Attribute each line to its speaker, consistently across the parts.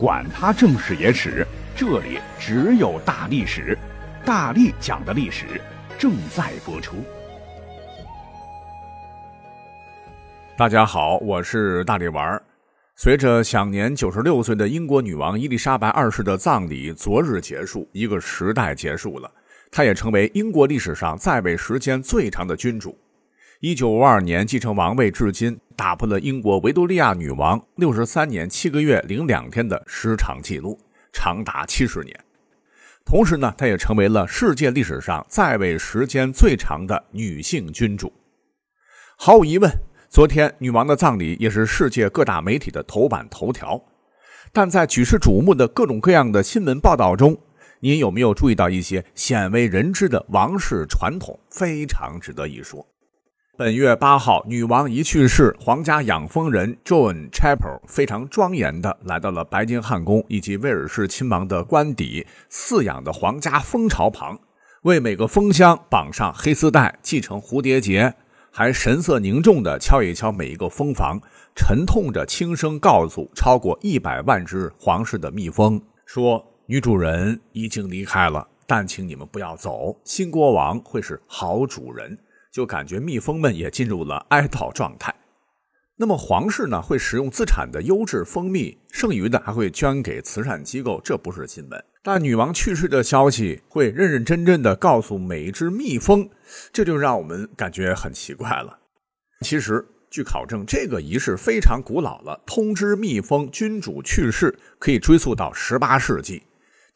Speaker 1: 管他正史野史，这里只有大历史，大力讲的历史正在播出。
Speaker 2: 大家好，我是大力丸。随着享年九十六岁的英国女王伊丽莎白二世的葬礼昨日结束，一个时代结束了，她也成为英国历史上在位时间最长的君主。一九五二年继承王位至今，打破了英国维多利亚女王六十三年七个月零两天的时长记录，长达七十年。同时呢，她也成为了世界历史上在位时间最长的女性君主。毫无疑问，昨天女王的葬礼也是世界各大媒体的头版头条。但在举世瞩目的各种各样的新闻报道中，您有没有注意到一些鲜为人知的王室传统？非常值得一说。本月八号，女王一去世，皇家养蜂人 John Chapel 非常庄严地来到了白金汉宫以及威尔士亲王的官邸饲养的皇家蜂巢旁，为每个蜂箱绑上黑丝带，系成蝴蝶结，还神色凝重地敲一敲每一个蜂房，沉痛着轻声告诉超过一百万只皇室的蜜蜂说：“女主人已经离开了，但请你们不要走，新国王会是好主人。”就感觉蜜蜂们也进入了哀悼状态。那么皇室呢，会使用自产的优质蜂蜜，剩余的还会捐给慈善机构，这不是新闻。但女王去世的消息会认认真真的告诉每一只蜜蜂，这就让我们感觉很奇怪了。其实，据考证，这个仪式非常古老了，通知蜜蜂君主去世可以追溯到十八世纪。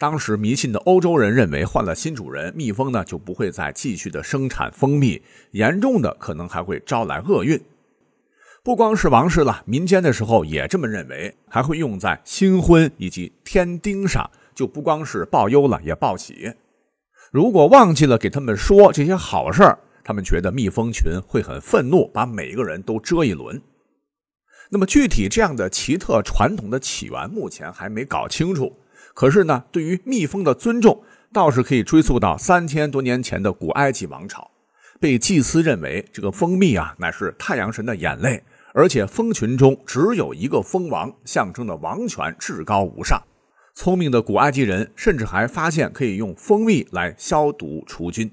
Speaker 2: 当时迷信的欧洲人认为，换了新主人，蜜蜂呢就不会再继续的生产蜂蜜，严重的可能还会招来厄运。不光是王室了，民间的时候也这么认为，还会用在新婚以及添丁上，就不光是报忧了，也报喜。如果忘记了给他们说这些好事，他们觉得蜜蜂群会很愤怒，把每一个人都蛰一轮。那么具体这样的奇特传统的起源，目前还没搞清楚。可是呢，对于蜜蜂的尊重倒是可以追溯到三千多年前的古埃及王朝。被祭司认为，这个蜂蜜啊乃是太阳神的眼泪，而且蜂群中只有一个蜂王，象征的王权至高无上。聪明的古埃及人甚至还发现可以用蜂蜜来消毒除菌。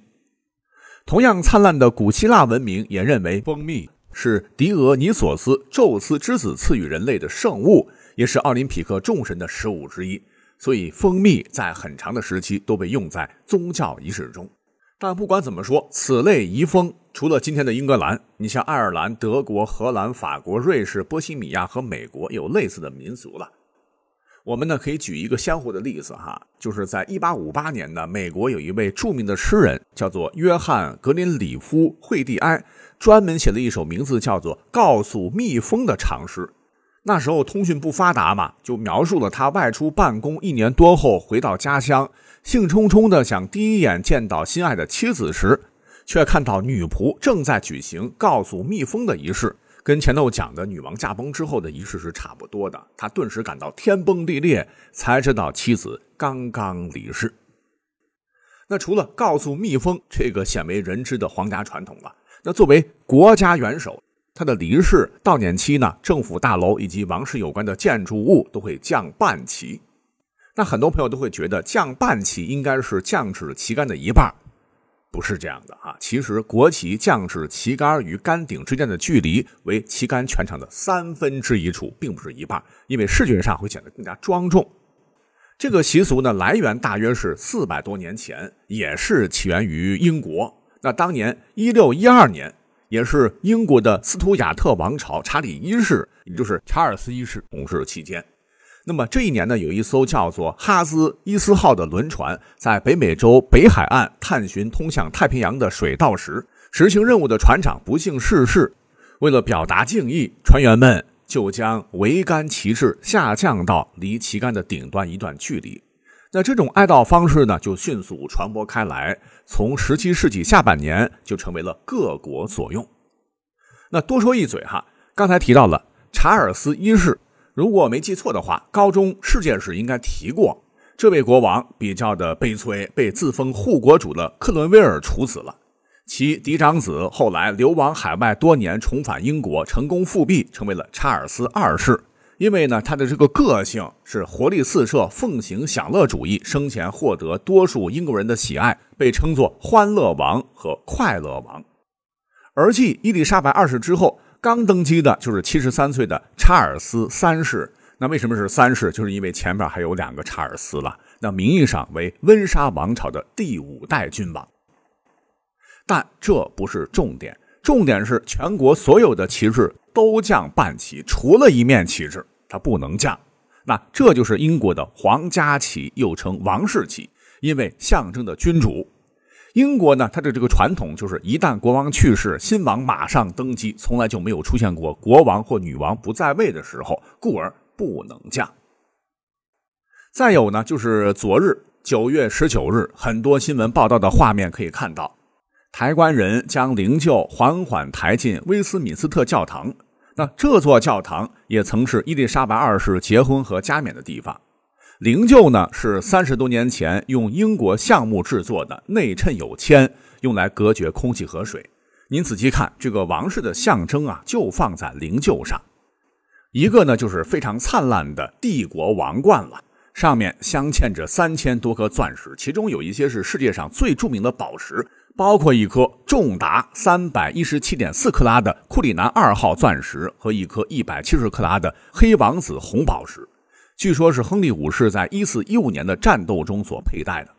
Speaker 2: 同样灿烂的古希腊文明也认为，蜂蜜是狄俄尼索斯宙斯之子赐予人类的圣物，也是奥林匹克众神的食物之一。所以，蜂蜜在很长的时期都被用在宗教仪式中。但不管怎么说，此类遗风，除了今天的英格兰，你像爱尔兰、德国、荷兰、法国、瑞士、波西米亚和美国有类似的民俗了。我们呢可以举一个相互的例子哈，就是在1858年呢，美国有一位著名的诗人叫做约翰·格林里夫·惠蒂埃，专门写了一首名字叫做《告诉蜜蜂》的长诗。那时候通讯不发达嘛，就描述了他外出办公一年多后回到家乡，兴冲冲的想第一眼见到心爱的妻子时，却看到女仆正在举行告诉蜜蜂的仪式，跟前头讲的女王驾崩之后的仪式是差不多的。他顿时感到天崩地裂，才知道妻子刚刚离世。那除了告诉蜜蜂这个鲜为人知的皇家传统了，那作为国家元首。他的离世悼念期呢，政府大楼以及王室有关的建筑物都会降半旗。那很多朋友都会觉得降半旗应该是降至旗杆的一半，不是这样的啊。其实国旗降至旗杆与杆顶之间的距离为旗杆全长的三分之一处，并不是一半，因为视觉上会显得更加庄重。这个习俗呢，来源大约是四百多年前，也是起源于英国。那当年一六一二年。也是英国的斯图亚特王朝查理一世，也就是查尔斯一世统治期间。那么这一年呢，有一艘叫做哈兹伊斯号的轮船在北美洲北海岸探寻通向太平洋的水道时，执行任务的船长不幸逝世。为了表达敬意，船员们就将桅杆旗帜下降到离旗杆的顶端一段距离。那这种哀悼方式呢，就迅速传播开来，从十七世纪下半年就成为了各国所用。那多说一嘴哈，刚才提到了查尔斯一世，如果没记错的话，高中世界史应该提过。这位国王比较的悲催，被自封护国主的克伦威尔处死了。其嫡长子后来流亡海外多年，重返英国，成功复辟，成为了查尔斯二世。因为呢，他的这个个性是活力四射，奉行享乐主义，生前获得多数英国人的喜爱，被称作“欢乐王”和“快乐王”。而继伊丽莎白二世之后，刚登基的就是七十三岁的查尔斯三世。那为什么是三世？就是因为前面还有两个查尔斯了。那名义上为温莎王朝的第五代君王。但这不是重点，重点是全国所有的旗帜都降半旗，除了一面旗帜。他不能降，那这就是英国的皇家旗，又称王室旗，因为象征的君主。英国呢，它的这个传统就是，一旦国王去世，新王马上登基，从来就没有出现过国王或女王不在位的时候，故而不能降。再有呢，就是昨日九月十九日，很多新闻报道的画面可以看到，抬棺人将灵柩缓缓抬进威斯敏斯特教堂。那这座教堂也曾是伊丽莎白二世结婚和加冕的地方。灵柩呢是三十多年前用英国橡木制作的，内衬有铅，用来隔绝空气和水。您仔细看，这个王室的象征啊，就放在灵柩上。一个呢就是非常灿烂的帝国王冠了，上面镶嵌着三千多颗钻石，其中有一些是世界上最著名的宝石。包括一颗重达三百一十七点四克拉的库里南二号钻石和一颗一百七十克拉的黑王子红宝石，据说是亨利五世在一四一五年的战斗中所佩戴的。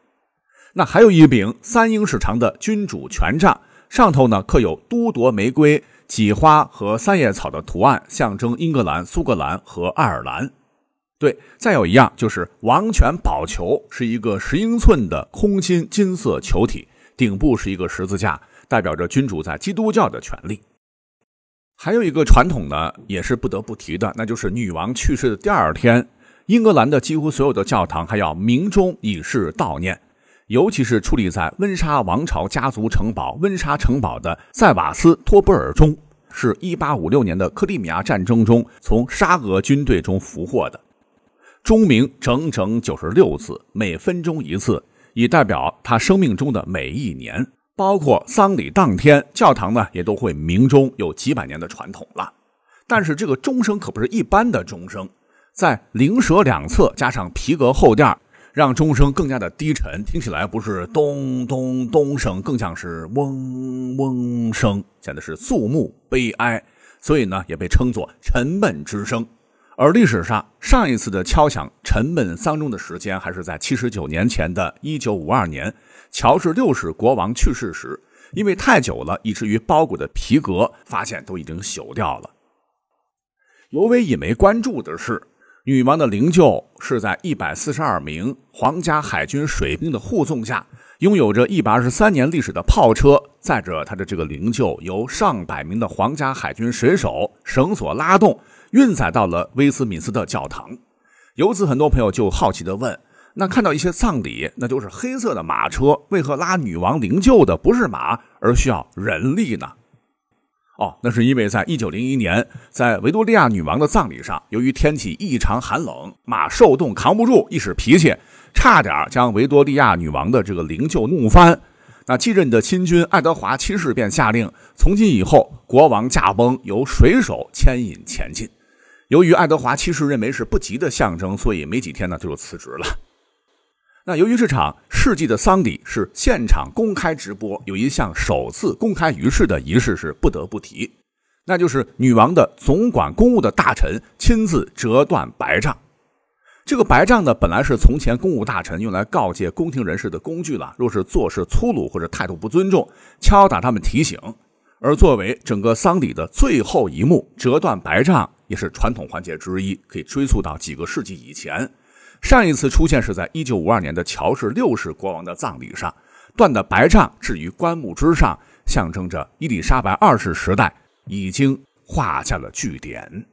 Speaker 2: 那还有一柄三英尺长的君主权杖，上头呢刻有都铎玫瑰、几花和三叶草的图案，象征英格兰、苏格兰和爱尔兰。对，再有一样就是王权宝球，是一个十英寸的空心金色球体。顶部是一个十字架，代表着君主在基督教的权利。还有一个传统呢，也是不得不提的，那就是女王去世的第二天，英格兰的几乎所有的教堂还要鸣钟以示悼念。尤其是矗立在温莎王朝家族城堡温莎城堡的塞瓦斯托波尔钟，是一八五六年的克里米亚战争中从沙俄军队中俘获的。钟鸣整整九十六次，每分钟一次。以代表他生命中的每一年，包括丧礼当天，教堂呢也都会鸣钟，有几百年的传统了。但是这个钟声可不是一般的钟声，在灵舍两侧加上皮革厚垫，让钟声更加的低沉，听起来不是咚咚咚声，更像是嗡嗡声，显得是肃穆悲哀，所以呢也被称作沉闷之声。而历史上上一次的敲响沉闷丧钟的时间，还是在七十九年前的一九五二年，乔治六世国王去世时，因为太久了，以至于包裹的皮革发现都已经朽掉了。尤为引为关注的是，女王的灵柩是在一百四十二名皇家海军水兵的护送下，拥有着一百二十三年历史的炮车载着她的这个灵柩，由上百名的皇家海军水手绳索拉动。运载到了威斯敏斯特教堂，由此很多朋友就好奇地问：那看到一些葬礼，那都是黑色的马车，为何拉女王灵柩的不是马，而需要人力呢？哦，那是因为在一九零一年，在维多利亚女王的葬礼上，由于天气异常寒冷，马受冻扛不住，一时脾气，差点将维多利亚女王的这个灵柩弄翻。那继任的亲军爱德华七世便下令，从今以后，国王驾崩由水手牵引前进。由于爱德华七世认为是不吉的象征，所以没几天呢就辞职了。那由于这场世纪的丧礼是现场公开直播，有一项首次公开于世的仪式是不得不提，那就是女王的总管公务的大臣亲自折断白杖。这个白杖呢，本来是从前公务大臣用来告诫宫廷人士的工具了，若是做事粗鲁或者态度不尊重，敲打他们提醒。而作为整个丧礼的最后一幕，折断白杖也是传统环节之一，可以追溯到几个世纪以前。上一次出现是在一九五二年的乔治六世国王的葬礼上，断的白杖置于棺木之上，象征着伊丽莎白二世时代已经画下了句点。